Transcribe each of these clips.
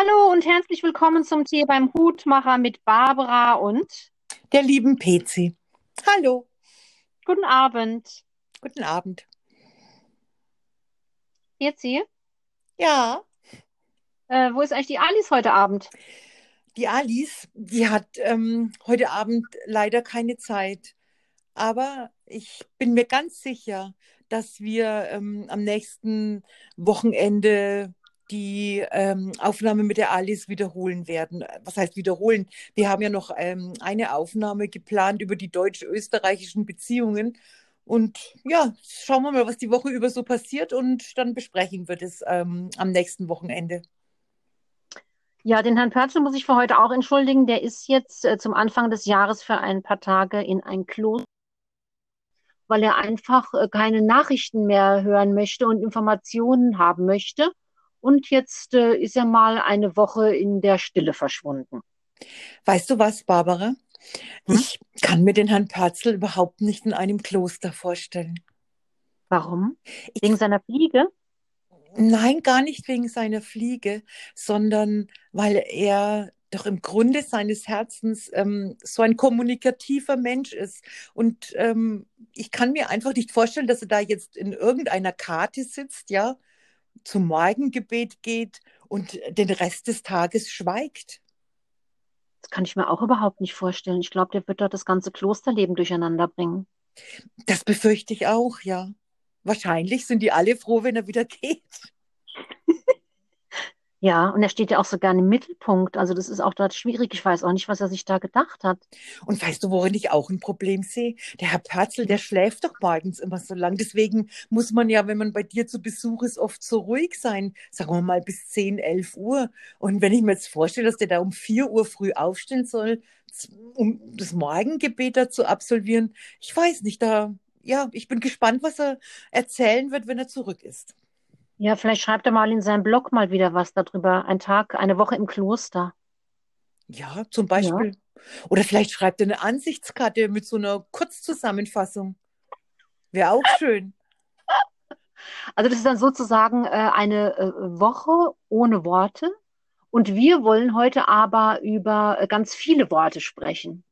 Hallo und herzlich willkommen zum Tee beim Hutmacher mit Barbara und der lieben Pezi. Hallo. Guten Abend. Guten Abend. Jetzt sie? Ja. Äh, wo ist eigentlich die Alice heute Abend? Die Alice, die hat ähm, heute Abend leider keine Zeit. Aber ich bin mir ganz sicher, dass wir ähm, am nächsten Wochenende die ähm, Aufnahme mit der Alice wiederholen werden. Was heißt wiederholen? Wir haben ja noch ähm, eine Aufnahme geplant über die deutsch-österreichischen Beziehungen. Und ja, schauen wir mal, was die Woche über so passiert und dann besprechen wir das ähm, am nächsten Wochenende. Ja, den Herrn Pörtzel muss ich für heute auch entschuldigen. Der ist jetzt äh, zum Anfang des Jahres für ein paar Tage in ein Kloster weil er einfach äh, keine Nachrichten mehr hören möchte und Informationen haben möchte. Und jetzt äh, ist er mal eine Woche in der Stille verschwunden. Weißt du was, Barbara? Hm? Ich kann mir den Herrn Pörzel überhaupt nicht in einem Kloster vorstellen. Warum? Wegen ich, seiner Fliege? Nein, gar nicht wegen seiner Fliege, sondern weil er doch im Grunde seines Herzens ähm, so ein kommunikativer Mensch ist. Und ähm, ich kann mir einfach nicht vorstellen, dass er da jetzt in irgendeiner Karte sitzt, ja, zum Morgengebet geht und den Rest des Tages schweigt. Das kann ich mir auch überhaupt nicht vorstellen. Ich glaube, der wird dort das ganze Klosterleben durcheinander bringen. Das befürchte ich auch, ja. Wahrscheinlich sind die alle froh, wenn er wieder geht. Ja, und er steht ja auch so gerne im Mittelpunkt. Also das ist auch dort schwierig. Ich weiß auch nicht, was er sich da gedacht hat. Und weißt du, worin ich auch ein Problem sehe? Der Herr Perzel, der schläft doch morgens immer so lang. Deswegen muss man ja, wenn man bei dir zu Besuch ist, oft so ruhig sein. Sagen wir mal bis 10, 11 Uhr. Und wenn ich mir jetzt vorstelle, dass der da um 4 Uhr früh aufstehen soll, um das Morgengebet da zu absolvieren, ich weiß nicht, da, ja, ich bin gespannt, was er erzählen wird, wenn er zurück ist. Ja, vielleicht schreibt er mal in seinem Blog mal wieder was darüber. Ein Tag, eine Woche im Kloster. Ja, zum Beispiel. Ja. Oder vielleicht schreibt er eine Ansichtskarte mit so einer Kurzzusammenfassung. Wäre auch schön. Also das ist dann sozusagen äh, eine äh, Woche ohne Worte. Und wir wollen heute aber über äh, ganz viele Worte sprechen.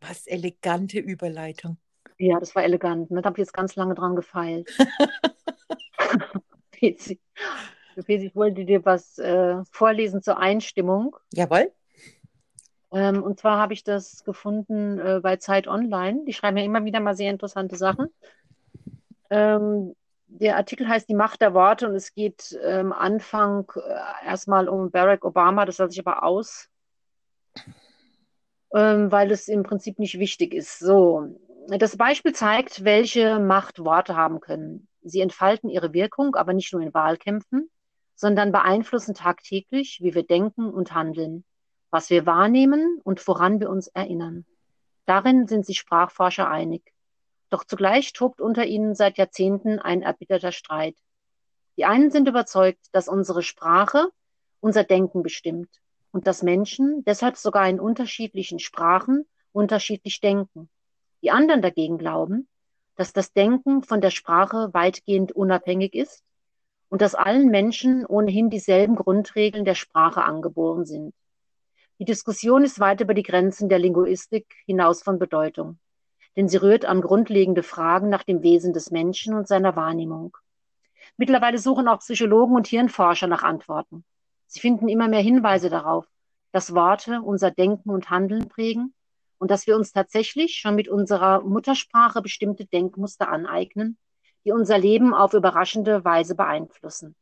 Was elegante Überleitung. Ja, das war elegant. Ne? Da habe ich jetzt ganz lange dran gefeilt. Pezi. Ich wollte dir was äh, vorlesen zur Einstimmung. Jawohl. Ähm, und zwar habe ich das gefunden äh, bei Zeit Online. Die schreiben ja immer wieder mal sehr interessante Sachen. Ähm, der Artikel heißt Die Macht der Worte und es geht ähm, Anfang äh, erstmal um Barack Obama, das lasse ich aber aus, ähm, weil es im Prinzip nicht wichtig ist. So, das Beispiel zeigt, welche Macht Worte haben können. Sie entfalten ihre Wirkung aber nicht nur in Wahlkämpfen, sondern beeinflussen tagtäglich, wie wir denken und handeln, was wir wahrnehmen und woran wir uns erinnern. Darin sind sich Sprachforscher einig. Doch zugleich tobt unter ihnen seit Jahrzehnten ein erbitterter Streit. Die einen sind überzeugt, dass unsere Sprache unser Denken bestimmt und dass Menschen deshalb sogar in unterschiedlichen Sprachen unterschiedlich denken. Die anderen dagegen glauben, dass das Denken von der Sprache weitgehend unabhängig ist und dass allen Menschen ohnehin dieselben Grundregeln der Sprache angeboren sind. Die Diskussion ist weit über die Grenzen der Linguistik hinaus von Bedeutung, denn sie rührt an grundlegende Fragen nach dem Wesen des Menschen und seiner Wahrnehmung. Mittlerweile suchen auch Psychologen und Hirnforscher nach Antworten. Sie finden immer mehr Hinweise darauf, dass Worte unser Denken und Handeln prägen und dass wir uns tatsächlich schon mit unserer Muttersprache bestimmte Denkmuster aneignen, die unser Leben auf überraschende Weise beeinflussen.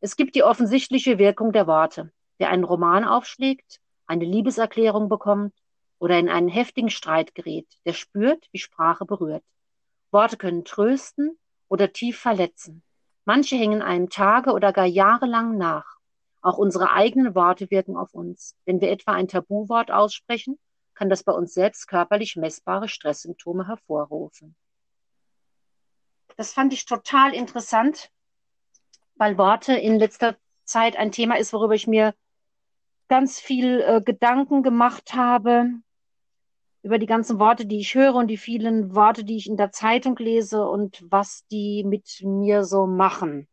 Es gibt die offensichtliche Wirkung der Worte. Wer einen Roman aufschlägt, eine Liebeserklärung bekommt oder in einen heftigen Streit gerät, der spürt, wie Sprache berührt. Worte können trösten oder tief verletzen. Manche hängen einem Tage oder gar jahrelang nach. Auch unsere eigenen Worte wirken auf uns. Wenn wir etwa ein Tabuwort aussprechen, kann das bei uns selbst körperlich messbare Stresssymptome hervorrufen. Das fand ich total interessant, weil Worte in letzter Zeit ein Thema ist, worüber ich mir ganz viel äh, Gedanken gemacht habe, über die ganzen Worte, die ich höre und die vielen Worte, die ich in der Zeitung lese und was die mit mir so machen.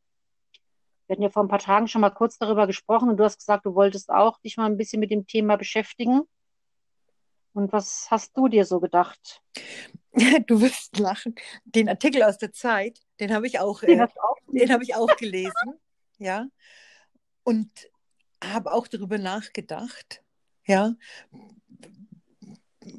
Wir hatten ja vor ein paar Tagen schon mal kurz darüber gesprochen und du hast gesagt, du wolltest auch dich mal ein bisschen mit dem Thema beschäftigen. Und was hast du dir so gedacht? Du wirst lachen. Den Artikel aus der Zeit, den habe ich auch, äh, den habe ich auch gelesen, ja. Und habe auch darüber nachgedacht, ja.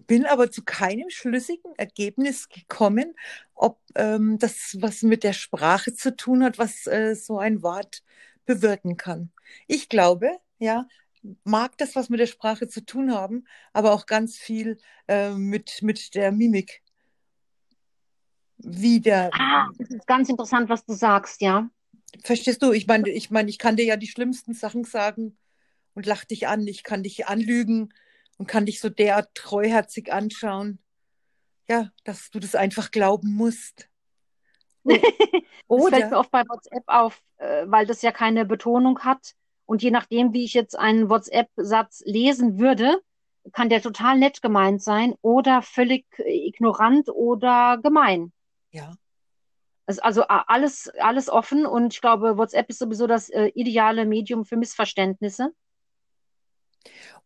Bin aber zu keinem schlüssigen Ergebnis gekommen, ob ähm, das was mit der Sprache zu tun hat, was äh, so ein Wort bewirken kann. Ich glaube, ja, mag das was mit der Sprache zu tun haben, aber auch ganz viel äh, mit, mit der Mimik. Wie der. Ah, das ist ganz interessant, was du sagst, ja. Verstehst du? Ich meine, ich meine, ich kann dir ja die schlimmsten Sachen sagen und lach dich an. Ich kann dich anlügen und kann dich so derart treuherzig anschauen. Ja, dass du das einfach glauben musst. Oder? das fällt mir oft bei WhatsApp auf, äh, weil das ja keine Betonung hat. Und je nachdem, wie ich jetzt einen WhatsApp-Satz lesen würde, kann der total nett gemeint sein oder völlig ignorant oder gemein. Ja. Also alles, alles offen und ich glaube, WhatsApp ist sowieso das äh, ideale Medium für Missverständnisse.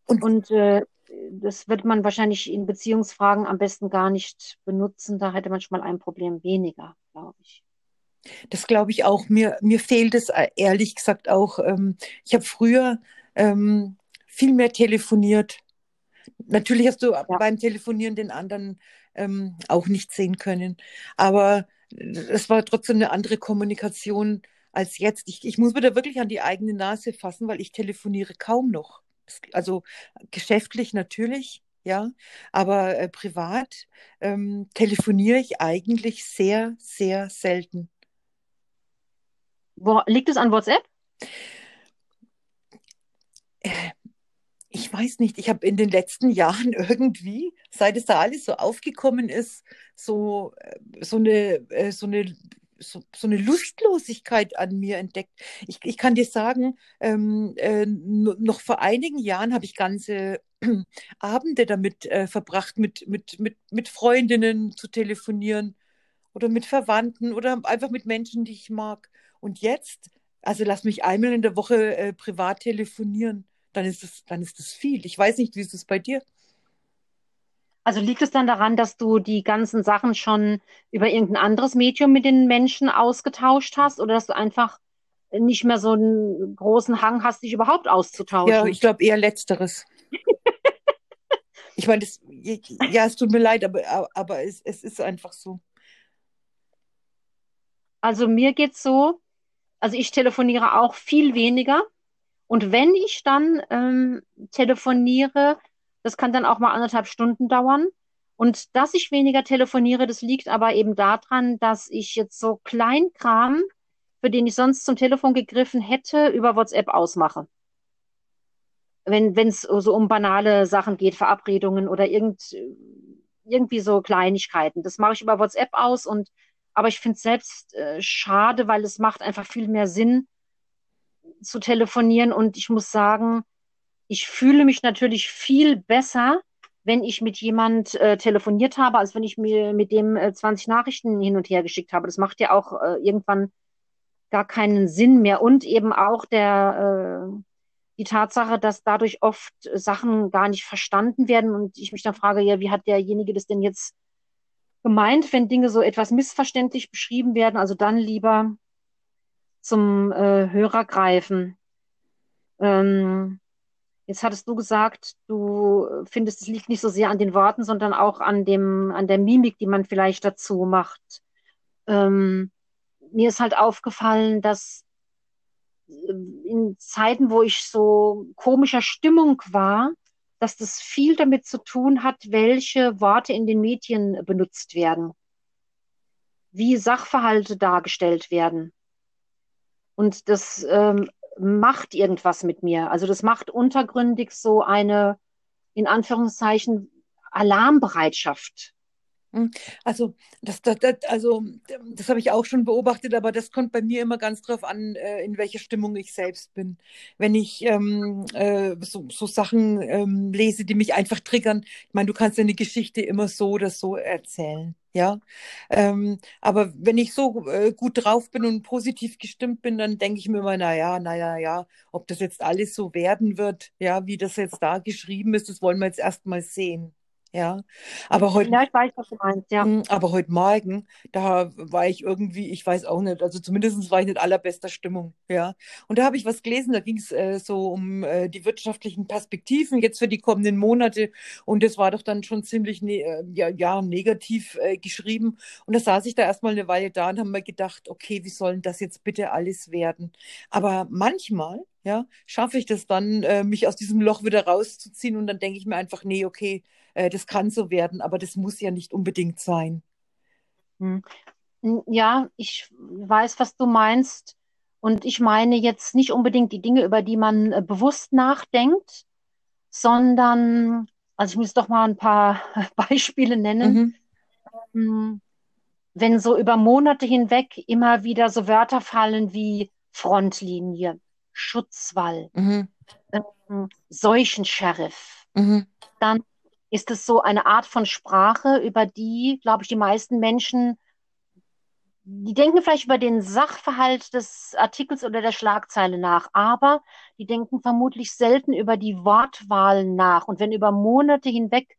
Und, und äh, das wird man wahrscheinlich in Beziehungsfragen am besten gar nicht benutzen. Da hätte man schon mal ein Problem weniger, glaube ich. Das glaube ich auch. Mir, mir fehlt es äh, ehrlich gesagt auch. Ähm, ich habe früher ähm, viel mehr telefoniert. Natürlich hast du ja. beim Telefonieren den anderen ähm, auch nicht sehen können. Aber es war trotzdem eine andere Kommunikation als jetzt. Ich, ich muss mir da wirklich an die eigene Nase fassen, weil ich telefoniere kaum noch. Also geschäftlich natürlich, ja, aber äh, privat ähm, telefoniere ich eigentlich sehr, sehr selten. Wo, liegt es an WhatsApp? Äh, ich weiß nicht, ich habe in den letzten Jahren irgendwie, seit es da alles so aufgekommen ist, so, äh, so eine, äh, so eine so, so eine Lustlosigkeit an mir entdeckt. Ich, ich kann dir sagen, ähm, äh, noch vor einigen Jahren habe ich ganze Abende damit äh, verbracht, mit, mit, mit, mit Freundinnen zu telefonieren oder mit Verwandten oder einfach mit Menschen, die ich mag. Und jetzt, also lass mich einmal in der Woche äh, privat telefonieren, dann ist das, dann ist das viel. Ich weiß nicht, wie ist es bei dir? Also liegt es dann daran, dass du die ganzen Sachen schon über irgendein anderes Medium mit den Menschen ausgetauscht hast oder dass du einfach nicht mehr so einen großen Hang hast, dich überhaupt auszutauschen? Ja, ich glaube eher letzteres. ich meine, ja, es tut mir leid, aber, aber es, es ist einfach so. Also mir geht's so, also ich telefoniere auch viel weniger. Und wenn ich dann ähm, telefoniere, das kann dann auch mal anderthalb Stunden dauern. Und dass ich weniger telefoniere, das liegt aber eben daran, dass ich jetzt so Kleinkram, für den ich sonst zum Telefon gegriffen hätte, über WhatsApp ausmache. Wenn es so um banale Sachen geht, Verabredungen oder irgend, irgendwie so Kleinigkeiten. Das mache ich über WhatsApp aus und aber ich finde es selbst äh, schade, weil es macht einfach viel mehr Sinn zu telefonieren. Und ich muss sagen, ich fühle mich natürlich viel besser, wenn ich mit jemand äh, telefoniert habe, als wenn ich mir mit dem äh, 20 Nachrichten hin und her geschickt habe. Das macht ja auch äh, irgendwann gar keinen Sinn mehr. Und eben auch der, äh, die Tatsache, dass dadurch oft Sachen gar nicht verstanden werden und ich mich dann frage, ja, wie hat derjenige das denn jetzt gemeint, wenn Dinge so etwas missverständlich beschrieben werden, also dann lieber zum äh, Hörer greifen. Ähm, jetzt hattest du gesagt, du findest, es liegt nicht so sehr an den Worten, sondern auch an dem, an der Mimik, die man vielleicht dazu macht. Ähm, mir ist halt aufgefallen, dass äh, in Zeiten, wo ich so komischer Stimmung war, dass das viel damit zu tun hat, welche Worte in den Medien benutzt werden, wie Sachverhalte dargestellt werden. Und das ähm, macht irgendwas mit mir. Also das macht untergründig so eine, in Anführungszeichen, Alarmbereitschaft. Hm, also das, das, das, also, das habe ich auch schon beobachtet, aber das kommt bei mir immer ganz drauf an, äh, in welcher Stimmung ich selbst bin. Wenn ich ähm, äh, so, so Sachen ähm, lese, die mich einfach triggern, ich meine, du kannst eine Geschichte immer so oder so erzählen. Ja, ähm, aber wenn ich so äh, gut drauf bin und positiv gestimmt bin, dann denke ich mir immer, naja, naja, ja, ob das jetzt alles so werden wird, ja, wie das jetzt da geschrieben ist, das wollen wir jetzt erst mal sehen. Ja, aber heute, Ja, ich weiß, was du meinst, ja. Mm, aber heute Morgen, da war ich irgendwie, ich weiß auch nicht, also zumindest war ich nicht allerbester Stimmung, ja. Und da habe ich was gelesen, da ging es äh, so um äh, die wirtschaftlichen Perspektiven jetzt für die kommenden Monate und das war doch dann schon ziemlich ne äh, ja, ja, negativ äh, geschrieben. Und da saß ich da erstmal eine Weile da und habe mir gedacht, okay, wie soll denn das jetzt bitte alles werden? Aber manchmal ja, schaffe ich das dann, äh, mich aus diesem Loch wieder rauszuziehen und dann denke ich mir einfach, nee, okay, äh, das kann so werden, aber das muss ja nicht unbedingt sein. Hm. Ja, ich weiß, was du meinst. Und ich meine jetzt nicht unbedingt die Dinge, über die man äh, bewusst nachdenkt, sondern, also ich muss doch mal ein paar Beispiele nennen. Mhm. Hm, wenn so über Monate hinweg immer wieder so Wörter fallen wie Frontlinie, Schutzwall, mhm. ähm, Seuchensheriff, mhm. dann ist es so eine Art von Sprache, über die, glaube ich, die meisten Menschen, die denken vielleicht über den Sachverhalt des Artikels oder der Schlagzeile nach, aber die denken vermutlich selten über die Wortwahl nach. Und wenn über Monate hinweg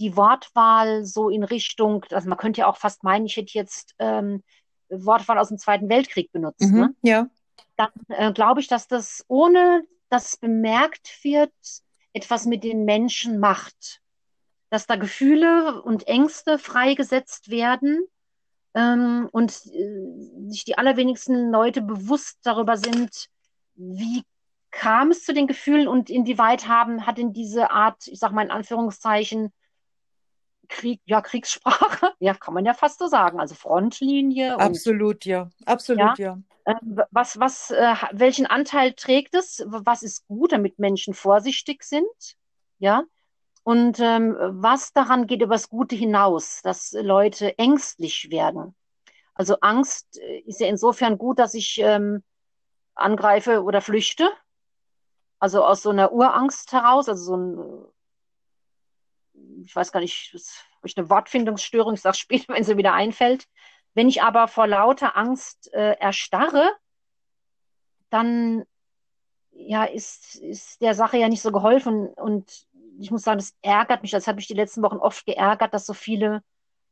die Wortwahl so in Richtung, also man könnte ja auch fast meinen, ich hätte jetzt ähm, Wortwahl aus dem Zweiten Weltkrieg benutzt, mhm, ne? ja. dann äh, glaube ich, dass das, ohne dass bemerkt wird, etwas mit den Menschen macht dass da Gefühle und Ängste freigesetzt werden ähm, und äh, sich die allerwenigsten Leute bewusst darüber sind, wie kam es zu den Gefühlen und inwieweit haben, hat in diese Art, ich sage mal in Anführungszeichen, Krieg, ja, Kriegssprache, ja, kann man ja fast so sagen, also Frontlinie. Absolut, und, ja, absolut, ja. ja. Äh, was, was, äh, welchen Anteil trägt es? Was ist gut, damit Menschen vorsichtig sind? Ja, und ähm, was daran geht übers Gute hinaus, dass Leute ängstlich werden. Also Angst äh, ist ja insofern gut, dass ich ähm, angreife oder flüchte. Also aus so einer Urangst heraus, also so ein, äh, ich weiß gar nicht, habe ich eine Wortfindungsstörung, ich sage später, wenn sie wieder einfällt. Wenn ich aber vor lauter Angst äh, erstarre, dann ja, ist, ist der Sache ja nicht so geholfen und ich muss sagen, das ärgert mich. Das hat mich die letzten Wochen oft geärgert, dass so viele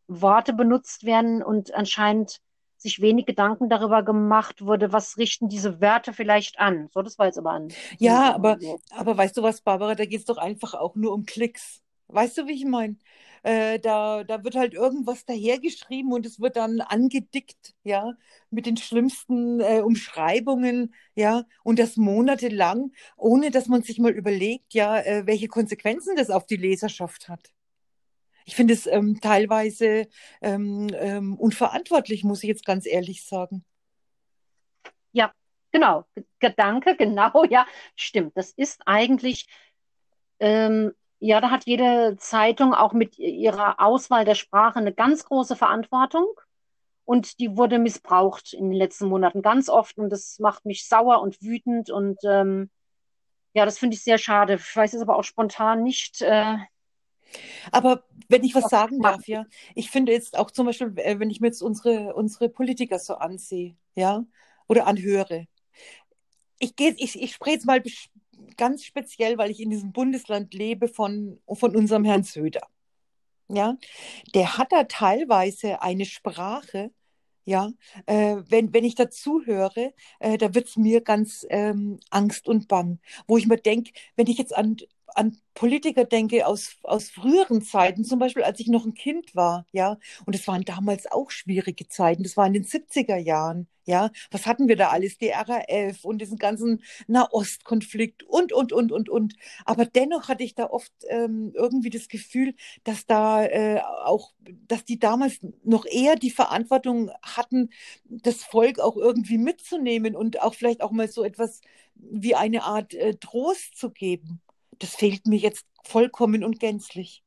Worte benutzt werden und anscheinend sich wenig Gedanken darüber gemacht wurde, was richten diese Wörter vielleicht an. So, das war jetzt aber an. Ja, aber, aber weißt du was, Barbara, da geht es doch einfach auch nur um Klicks. Weißt du, wie ich meine? Äh, da, da wird halt irgendwas dahergeschrieben und es wird dann angedickt, ja, mit den schlimmsten äh, Umschreibungen, ja, und das monatelang, ohne dass man sich mal überlegt, ja, äh, welche Konsequenzen das auf die Leserschaft hat. Ich finde es ähm, teilweise ähm, ähm, unverantwortlich, muss ich jetzt ganz ehrlich sagen. Ja, genau. Gedanke, genau, ja, stimmt. Das ist eigentlich ähm, ja, da hat jede Zeitung auch mit ihrer Auswahl der Sprache eine ganz große Verantwortung. Und die wurde missbraucht in den letzten Monaten ganz oft. Und das macht mich sauer und wütend. Und ähm, ja, das finde ich sehr schade. Ich weiß es aber auch spontan nicht. Äh, aber wenn ich was sagen darf, ja, ich finde jetzt auch zum Beispiel, äh, wenn ich mir jetzt unsere, unsere Politiker so ansehe, ja, oder anhöre. Ich gehe, ich, ich spreche jetzt mal ganz speziell, weil ich in diesem Bundesland lebe von, von unserem Herrn Söder. Ja, der hat da teilweise eine Sprache, ja, äh, wenn, wenn ich dazu höre, äh, da wird es mir ganz ähm, Angst und Bang, wo ich mir denke, wenn ich jetzt an, an Politiker denke aus, aus früheren Zeiten, zum Beispiel als ich noch ein Kind war, ja, und es waren damals auch schwierige Zeiten, das war in den 70er Jahren, ja, was hatten wir da alles, die RAF und diesen ganzen Nahostkonflikt und, und, und, und, und, aber dennoch hatte ich da oft ähm, irgendwie das Gefühl, dass da äh, auch, dass die damals noch eher die Verantwortung hatten, das Volk auch irgendwie mitzunehmen und auch vielleicht auch mal so etwas wie eine Art äh, Trost zu geben das fehlt mir jetzt vollkommen und gänzlich.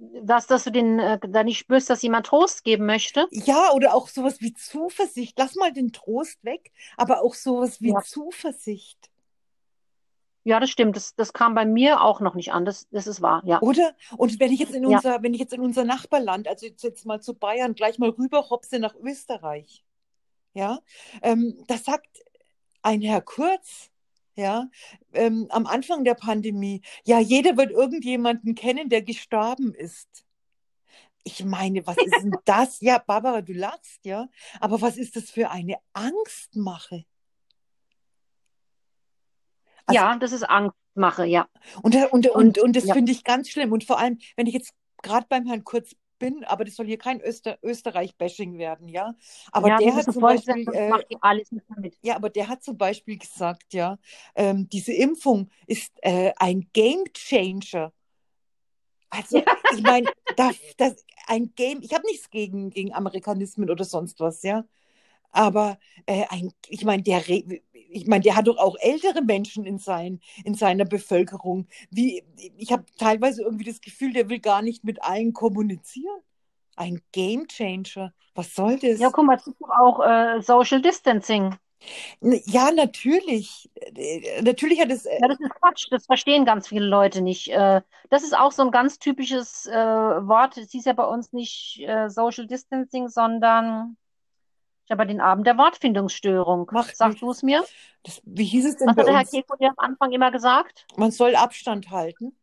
dass, dass du den, äh, da nicht spürst, dass jemand Trost geben möchte. Ja, oder auch sowas wie Zuversicht. Lass mal den Trost weg, aber auch sowas wie Ja. Zuversicht. Ja, das stimmt. Das, das kam bei mir auch noch nicht an. Das, das ist wahr, ja. Oder? Und wenn ich jetzt in Ja. unser, wenn ich jetzt in unser Nachbarland, also jetzt, jetzt mal zu Bayern, gleich mal rüber hopse nach Österreich, ja, ähm, da sagt ein Herr Kurz, ja, ähm, am Anfang der Pandemie, ja, jeder wird irgendjemanden kennen, der gestorben ist. Ich meine, was ist denn das? Ja, Barbara, du lachst, ja, aber was ist das für eine Angstmache? Also- Ja, das ist Angstmache, ja. Und, und, und, Und- und das ja. finde ich ganz schlimm. Und vor allem, wenn ich jetzt gerade beim Herrn Kurz bin, aber das soll hier kein Öster, Österreich-Bashing werden, ja. Aber ja, der hat zum Beispiel, sonst äh, ja, aber der hat zum Beispiel gesagt, ja, ähm, diese Impfung ist äh, ein Game Changer. Also, ich meine, das, das, ein Game, ich habe nichts gegen, gegen Amerikanismen oder sonst was, ja. Aber äh, ein, ich meine, der, ich meine, der hat doch auch ältere Menschen in, sein, in seiner Bevölkerung. Wie, ich habe teilweise irgendwie das Gefühl, der will gar nicht mit allen kommunizieren. Ein Game Changer. Was soll das? Ja, guck mal, es ist doch auch äh, Social Distancing. Ja, natürlich. Äh, Natürlich hat es. äh, Ja, das ist Quatsch. Das verstehen ganz viele Leute nicht. Äh, das ist auch so ein ganz typisches Wort. Es hieß ja bei uns nicht Social Distancing, sondern ich habe den Abend der Wortfindungsstörung. Macht Sag nichts. du es mir? Das, wie hieß es denn Was hat der Herr? Keko dir am Anfang immer gesagt? Man soll Abstand halten.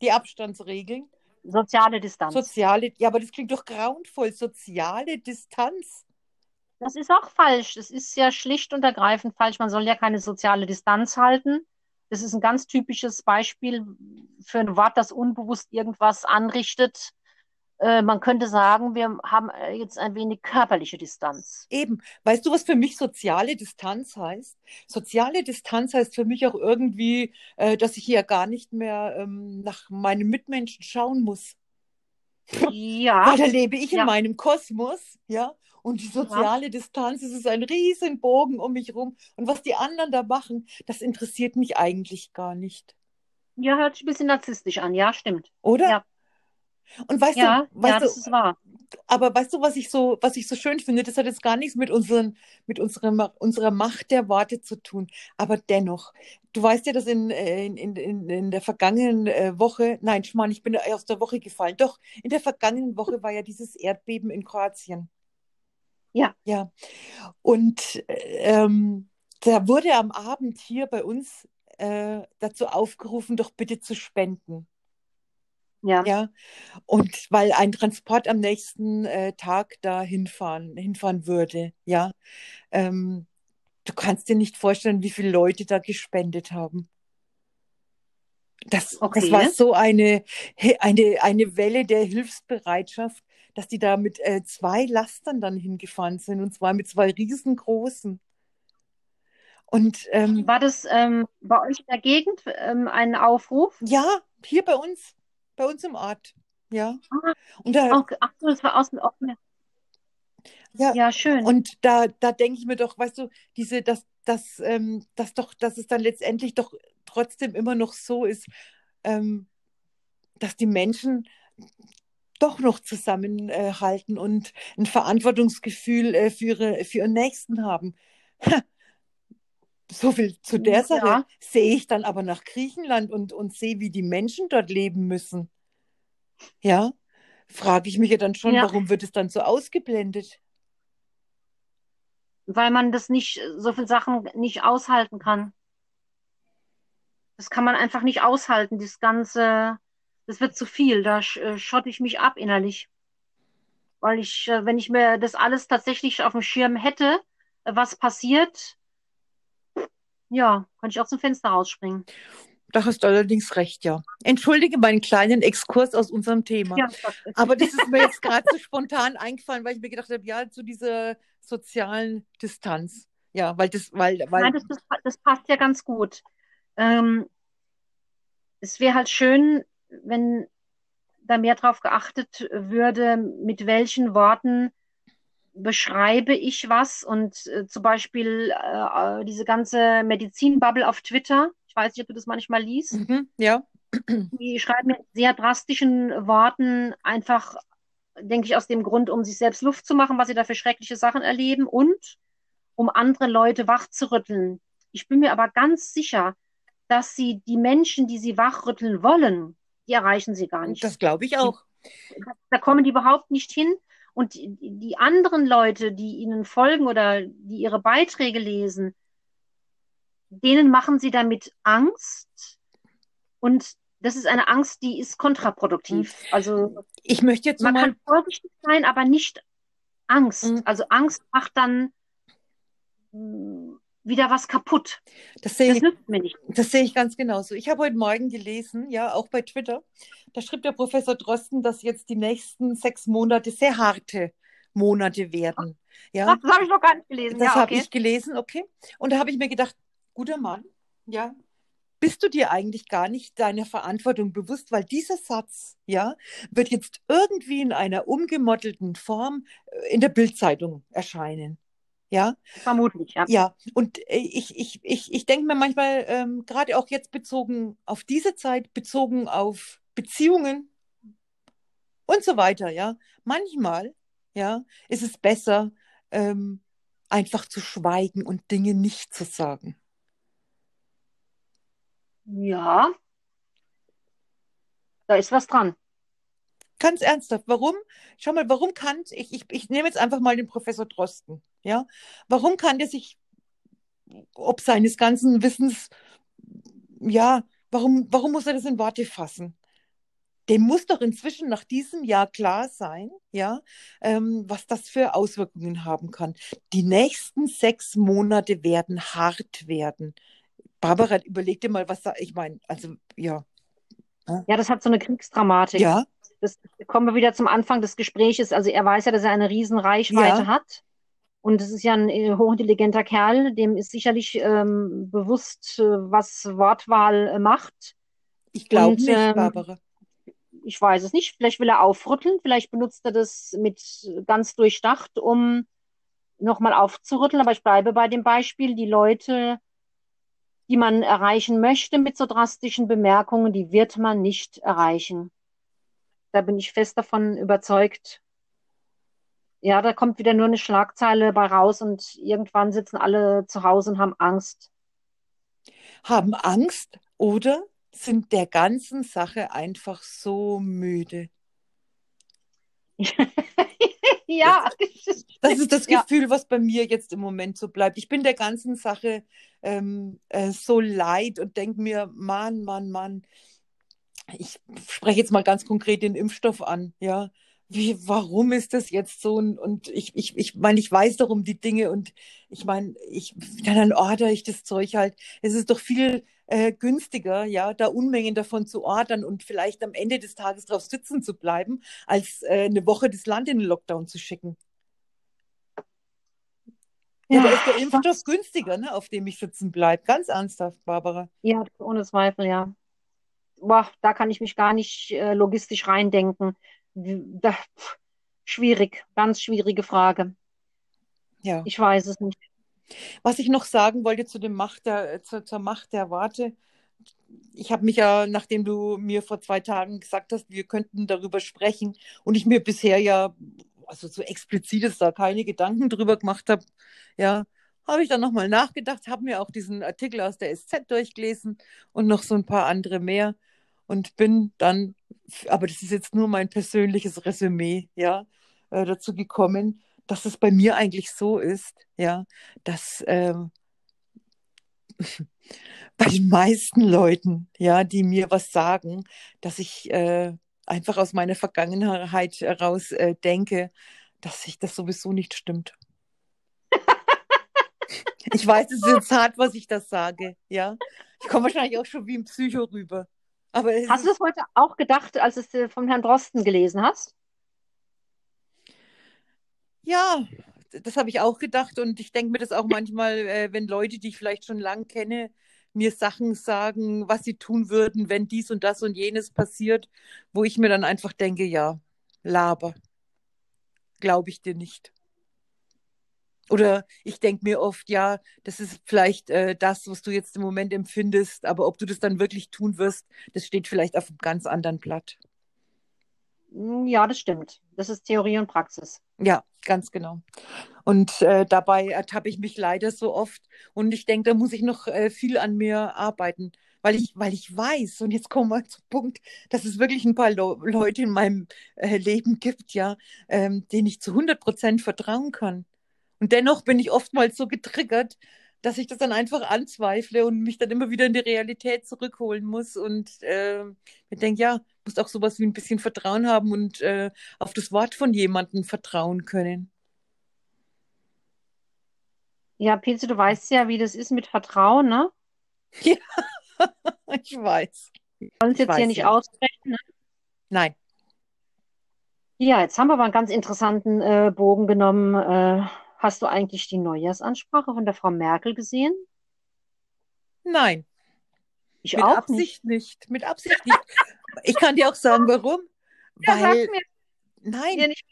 Die Abstandsregeln. Soziale Distanz. Soziale, ja, aber das klingt doch grauenvoll. Soziale Distanz. Das ist auch falsch. Das ist ja schlicht und ergreifend falsch. Man soll ja keine soziale Distanz halten. Das ist ein ganz typisches Beispiel für ein Wort, das unbewusst irgendwas anrichtet. Äh, man könnte sagen, wir haben äh, jetzt ein wenig körperliche Distanz. Eben. Weißt du, was für mich soziale Distanz heißt? Soziale Distanz heißt für mich auch irgendwie, äh, dass ich hier gar nicht mehr ähm, nach meinen Mitmenschen schauen muss. Ja, Weil da lebe ich in Ja. meinem Kosmos, ja. Und die soziale Distanz, es ist ein riesen Bogen um mich rum. Und was die anderen da machen, das interessiert mich eigentlich gar nicht. ja, hört sich ein bisschen narzisstisch an. Ja, stimmt. Oder? Ja. Und weißt Ja, du, weißt ja, du, das ist wahr. aber weißt du, was ich so, was ich so schön finde? Das hat jetzt gar nichts mit unseren, mit unserer, unserer Macht der Worte zu tun. Aber dennoch, du weißt ja, dass in, äh, in, in, in der vergangenen äh, Woche, nein, Schmarrn, ich bin aus der Woche gefallen. Doch, in der vergangenen Woche war ja dieses Erdbeben in Kroatien. Ja. Ja. Und äh, ähm, da wurde am Abend hier bei uns äh, dazu aufgerufen, doch bitte zu spenden. Ja. Ja, und weil ein Transport am nächsten äh, Tag da hinfahren, hinfahren würde, ja. Ähm, du kannst dir nicht vorstellen, wie viele Leute da gespendet haben. Das, das Okay. war so eine, eine, eine Welle der Hilfsbereitschaft, dass die da mit äh, zwei Lastern dann hingefahren sind, und zwar mit zwei riesengroßen. Und ähm, War das ähm, bei euch in der Gegend ähm, ein Aufruf? ja, hier bei uns, bei uns im Ort, ja. Ah, Und da. Ach so, das war aus dem offenen. ja, Ja, schön. Und da, da denke ich mir doch, weißt du, diese, dass, dass, ähm, dass doch, dass es dann letztendlich doch trotzdem immer noch so ist, ähm, dass die Menschen doch noch zusammenhalten und ein Verantwortungsgefühl äh, für ihre, für ihren Nächsten haben. So viel zu der Ja. Sache. Sehe ich dann aber nach Griechenland und, und sehe, wie die Menschen dort leben müssen. Ja, frage ich mich ja dann schon, Ja. warum wird es dann so ausgeblendet? weil man das nicht, so viele Sachen nicht aushalten kann. Das kann man einfach nicht aushalten, das Ganze, das wird zu viel, da äh, schotte ich mich ab innerlich. Weil ich, äh, wenn ich mir das alles tatsächlich auf dem Schirm hätte, äh, was passiert, ja, könnte ich aus dem Fenster rausspringen. Da hast du allerdings recht, ja. Entschuldige meinen kleinen Exkurs aus unserem Thema. Ja, das- Aber das ist mir jetzt gerade so spontan eingefallen, weil ich mir gedacht habe, ja, zu dieser sozialen Distanz. Ja, weil das, weil, weil, Nein, das, das, das passt ja ganz gut. Ähm, es wäre halt schön, wenn da mehr drauf geachtet würde, mit welchen Worten beschreibe ich was und äh, zum Beispiel äh, äh, diese ganze Medizinbubble auf Twitter. Ich weiß nicht, ob du das manchmal liest. mhm, ja, die schreiben mit sehr drastischen Worten einfach, denke ich, aus dem Grund, um sich selbst Luft zu machen, was sie da für schreckliche Sachen erleben und um andere Leute wachzurütteln. Ich bin mir aber ganz sicher, dass sie die Menschen, die sie wachrütteln wollen, die erreichen sie gar nicht. Das glaube ich auch. Da kommen die überhaupt nicht hin. Und die, die anderen Leute, die ihnen folgen oder die ihre Beiträge lesen, denen machen sie damit Angst. Und das ist eine Angst, die ist kontraproduktiv. Also ich möchte jetzt man kann vorsichtig sein, aber nicht Angst. Mhm. Also Angst macht dann wieder was kaputt. Das sehe Das ich, nützt mir nicht. das sehe ich ganz genauso. Ich habe heute Morgen gelesen, ja, auch bei Twitter, da schrieb der Professor Drosten, dass jetzt die nächsten sechs Monate sehr harte Monate werden. Ja, Das habe ich noch gar nicht gelesen. das ja, habe okay. ich gelesen, okay. Und da habe ich mir gedacht, guter Mann, ja, bist du dir eigentlich gar nicht deiner Verantwortung bewusst, weil dieser Satz, ja, wird jetzt irgendwie in einer umgemottelten Form äh, in der Bildzeitung erscheinen. Ja, Vermutlich, ja. ja, und äh, ich, ich, ich, ich denke mir manchmal, ähm, gerade auch jetzt bezogen auf diese Zeit, bezogen auf Beziehungen und so weiter, ja, manchmal, ja, ist es besser, ähm, einfach zu schweigen und Dinge nicht zu sagen. Ja, da ist was dran. Ganz ernsthaft, warum? Schau mal, warum kann, ich, ich, ich nehme jetzt einfach mal den Professor Drosten, ja, warum kann der sich, ob seines ganzen Wissens, ja, warum, warum muss er das in Worte fassen? Dem muss doch inzwischen nach diesem Jahr klar sein, ja, ähm, was das für Auswirkungen haben kann. Die nächsten sechs Monate werden hart werden. Barbara, überleg dir mal, was da, ich meine, also, ja, Ja, das hat so eine Kriegsdramatik. ja, Das kommen wir wieder zum Anfang des Gespräches. Also er weiß ja, dass er eine riesen Reichweite Ja. hat. Und es ist ja ein äh, hochintelligenter Kerl, dem ist sicherlich ähm, bewusst, äh, was Wortwahl äh, macht. ich glaube nicht, ähm, Barbara. Ich weiß es nicht. Vielleicht will er aufrütteln, vielleicht benutzt er das mit ganz durchdacht, um nochmal aufzurütteln. Aber ich bleibe bei dem Beispiel, die Leute, die man erreichen möchte mit so drastischen Bemerkungen, die wird man nicht erreichen. Da bin ich fest davon überzeugt. Ja, da kommt wieder nur eine Schlagzeile bei raus und irgendwann sitzen alle zu Hause und haben Angst. haben Angst oder sind der ganzen Sache einfach so müde. Ja, Das ist das Ja. Gefühl, was bei mir jetzt im Moment so bleibt. Ich bin der ganzen Sache ähm, äh, so leid und denke mir, Mann, Mann, Mann, ich spreche jetzt mal ganz konkret den Impfstoff an, ja. Wie, warum ist das jetzt so? Und, und ich, ich, ich meine, ich weiß doch um die Dinge und ich meine, ich, dann ordere ich das Zeug halt. Es ist doch viel äh, günstiger, ja, da Unmengen davon zu ordern und vielleicht am Ende des Tages drauf sitzen zu bleiben, als äh, eine Woche das Land in den Lockdown zu schicken. Ja, da ist der Impfstoff günstiger, ne, auf dem ich sitzen bleibe. Ganz ernsthaft, Barbara. Ja, ohne Zweifel, ja. Boah, da kann ich mich gar nicht äh, logistisch reindenken. Da, pff, schwierig, ganz schwierige Frage. Ja. Ich weiß es nicht. Was ich noch sagen wollte zu dem Macht der, zur, zur Macht der Worte. Ich habe mich ja, nachdem du mir vor zwei Tagen gesagt hast, wir könnten darüber sprechen und ich mir bisher ja, also so explizit ist da keine Gedanken drüber gemacht habe, ja, habe ich dann nochmal nachgedacht, habe mir auch diesen Artikel aus der SZ durchgelesen und noch so ein paar andere mehr und bin dann, aber das ist jetzt nur mein persönliches Resümee, ja, äh, dazu gekommen, dass es bei mir eigentlich so ist, ja, dass ähm, bei den meisten Leuten, ja, die mir was sagen, dass ich äh, einfach aus meiner Vergangenheit heraus äh, denke, dass sich das sowieso nicht stimmt. Ich weiß, es ist jetzt hart, was ich das sage, ja. Ich komme wahrscheinlich auch schon wie ein Psycho rüber. Aber Hast du das heute auch gedacht, als du es äh, von Herrn Drosten gelesen hast? ja, das habe ich auch gedacht und ich denke mir das auch manchmal, äh, wenn Leute, die ich vielleicht schon lang kenne, mir Sachen sagen, was sie tun würden, wenn dies und das und jenes passiert, wo ich mir dann einfach denke, ja, laber, glaube ich dir nicht. Oder ich denke mir oft, ja, das ist vielleicht äh, das, was du jetzt im Moment empfindest, aber ob du das dann wirklich tun wirst, das steht vielleicht auf einem ganz anderen Blatt. Hm, ja, das stimmt. Das ist Theorie und Praxis. Ja, ganz genau. Und äh, dabei ertappe ich mich leider so oft. Und ich denke, da muss ich noch äh, viel an mir arbeiten, weil ich, weil ich weiß, und jetzt kommen wir zum Punkt, dass es wirklich ein paar Le Leute in meinem äh, Leben gibt, ja, ähm, denen ich zu 100 Prozent vertrauen kann. Und dennoch bin ich oftmals so getriggert, dass ich das dann einfach anzweifle und mich dann immer wieder in die Realität zurückholen muss und äh, mir denke, ja, muss auch sowas wie ein bisschen Vertrauen haben und äh, auf das Wort von jemandem vertrauen können. Ja, Pilze, du weißt ja, wie das ist mit Vertrauen, ne? Ja, ich weiß. Wir wollen es jetzt hier nicht ja. aussprechen, ne? Nein. Ja, jetzt haben wir aber einen ganz interessanten äh, Bogen genommen. Hast du eigentlich die Neujahrsansprache von der Frau Merkel gesehen? Nein. Ich Mit auch Absicht nicht. Mit Absicht nicht. Ich kann dir auch sagen, warum. Ja, Weil, mir. nein, Ja, nicht.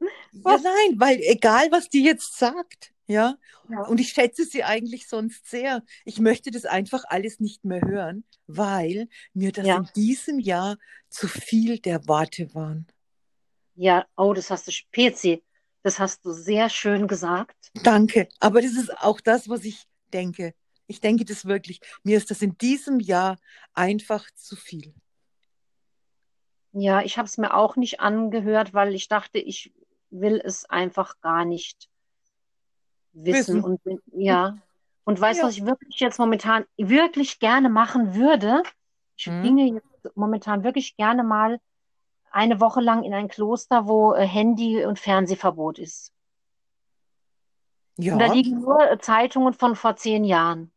ja, nein, weil egal, was die jetzt sagt, ja, Ja. und ich schätze sie eigentlich sonst sehr, ich möchte das einfach alles nicht mehr hören, weil mir das Ja. in diesem Jahr zu viel der Worte waren. Ja, oh, das hast du, PC, das hast du sehr schön gesagt. Danke, aber das ist auch das, was ich denke. Ich denke das wirklich. Mir ist das in diesem Jahr einfach zu viel. Ja, ich habe es mir auch nicht angehört, weil ich dachte, ich will es einfach gar nicht wissen. Wissen. Und ja, und weißt du, Ja. was ich wirklich jetzt momentan wirklich gerne machen würde? Ich Hm? ginge jetzt momentan wirklich gerne mal eine Woche lang in ein Kloster, wo äh, Handy- und Fernsehverbot ist. Und da Ja, liegen nur äh, Zeitungen von vor zehn Jahren.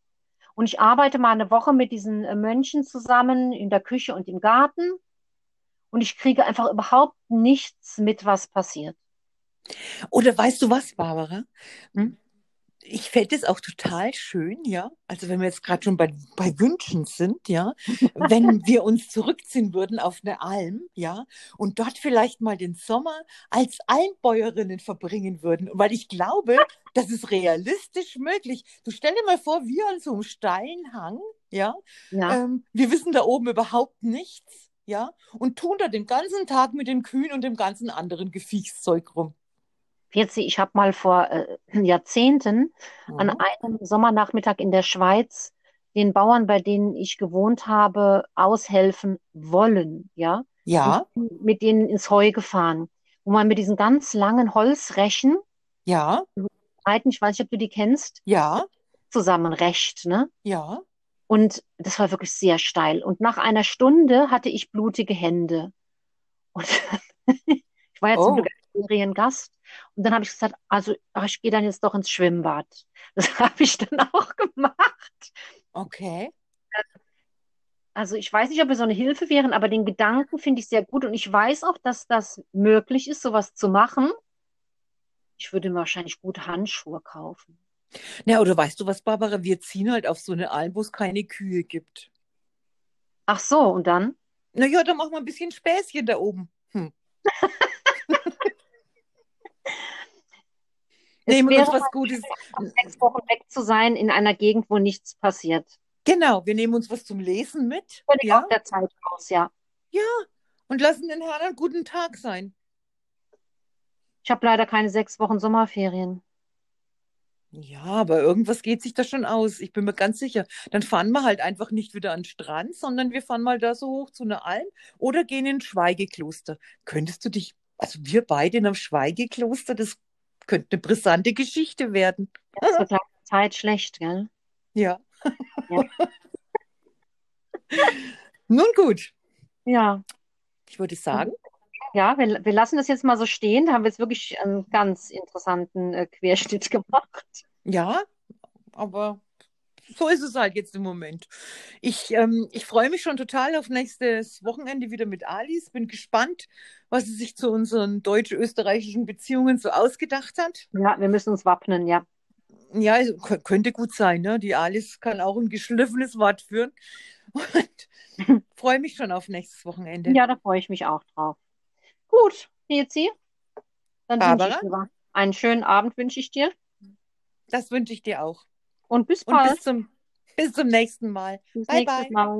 Und ich arbeite mal eine Woche mit diesen äh, Mönchen zusammen in der Küche und im Garten. Und ich kriege einfach überhaupt nichts mit, was passiert. oder weißt du was, Barbara? Hm? Ich fände es auch total schön, ja. Also wenn wir jetzt gerade schon bei, bei Wünschen sind, ja, wenn wir uns zurückziehen würden auf eine Alm, ja, und dort vielleicht mal den Sommer als Almbäuerinnen verbringen würden. Weil ich glaube, das ist realistisch möglich. Du stell dir mal vor, wir an so einem steilen Hang, ja, Ja, ähm, wir wissen da oben überhaupt nichts, ja, und tun da den ganzen Tag mit den Kühen und dem ganzen anderen Geviechszeug rum. Pirzi, ich habe mal vor äh, Jahrzehnten an Mhm. einem Sommernachmittag in der Schweiz den Bauern, bei denen ich gewohnt habe, aushelfen wollen, ja, Ja, und mit denen ins Heu gefahren, wo man mit diesen ganz langen Holzrechen, ja, ich weiß nicht, ob du die kennst, ja, zusammenrecht, ne? ja. Und das war wirklich sehr steil. Und nach einer Stunde hatte ich blutige Hände. Und ich war zum Oh. Ein Feriengast. Und dann habe ich gesagt, also ach, ich gehe dann jetzt doch ins Schwimmbad. Das habe ich dann auch gemacht. Okay. Also ich weiß nicht, ob wir so eine Hilfe wären, aber den Gedanken finde ich sehr gut. Und ich weiß auch, dass das möglich ist, sowas zu machen. Ich würde mir wahrscheinlich gute Handschuhe kaufen. Na, oder weißt du was, Barbara? Wir ziehen halt auf so eine Alm, wo es keine Kühe gibt. Ach so, und dann? Na ja, dann machen wir ein bisschen Späßchen da oben. Hm. Nehmen wir uns was Gutes. sechs Wochen weg zu sein in einer Gegend, wo nichts passiert. Genau, wir nehmen uns was zum Lesen mit. Völlig Ja, aus der Zeit raus, ja. und lassen den Herrn einen guten Tag sein. Ich habe leider keine sechs Wochen Sommerferien. Ja, aber irgendwas geht sich da schon aus. Ich bin mir ganz sicher. Dann fahren wir halt einfach nicht wieder an den Strand, sondern wir fahren mal da so hoch zu einer Alm oder gehen in ein Schweigekloster. Könntest du dich, also wir beide in einem Schweigekloster, das könnte eine brisante Geschichte werden. Es wird langsam Zeit schlecht, gell? Ja. Ja. Nun gut, Ja, ich würde sagen, ja, wir, wir lassen das jetzt mal so stehen. Da haben wir jetzt wirklich einen ganz interessanten äh, Querschnitt gemacht. ja, aber so ist es halt jetzt im Moment. Ich, ähm, ich freue mich schon total auf nächstes Wochenende wieder mit Alice. Bin gespannt, was sie sich zu unseren deutsch-österreichischen Beziehungen so ausgedacht hat. Ja, wir müssen uns wappnen, ja. Ja, also, kö- könnte gut sein, ne? Die Alice kann auch ein geschliffenes Wort führen. Und freue mich schon auf nächstes Wochenende. Ja, da freue ich mich auch drauf. Gut, Jezi, dann Barbara? Einen schönen Abend wünsche ich dir. Das wünsche ich dir auch. Und bis Und bald. bis zum, bis zum nächsten Mal. Bis Bye, bye. Mal.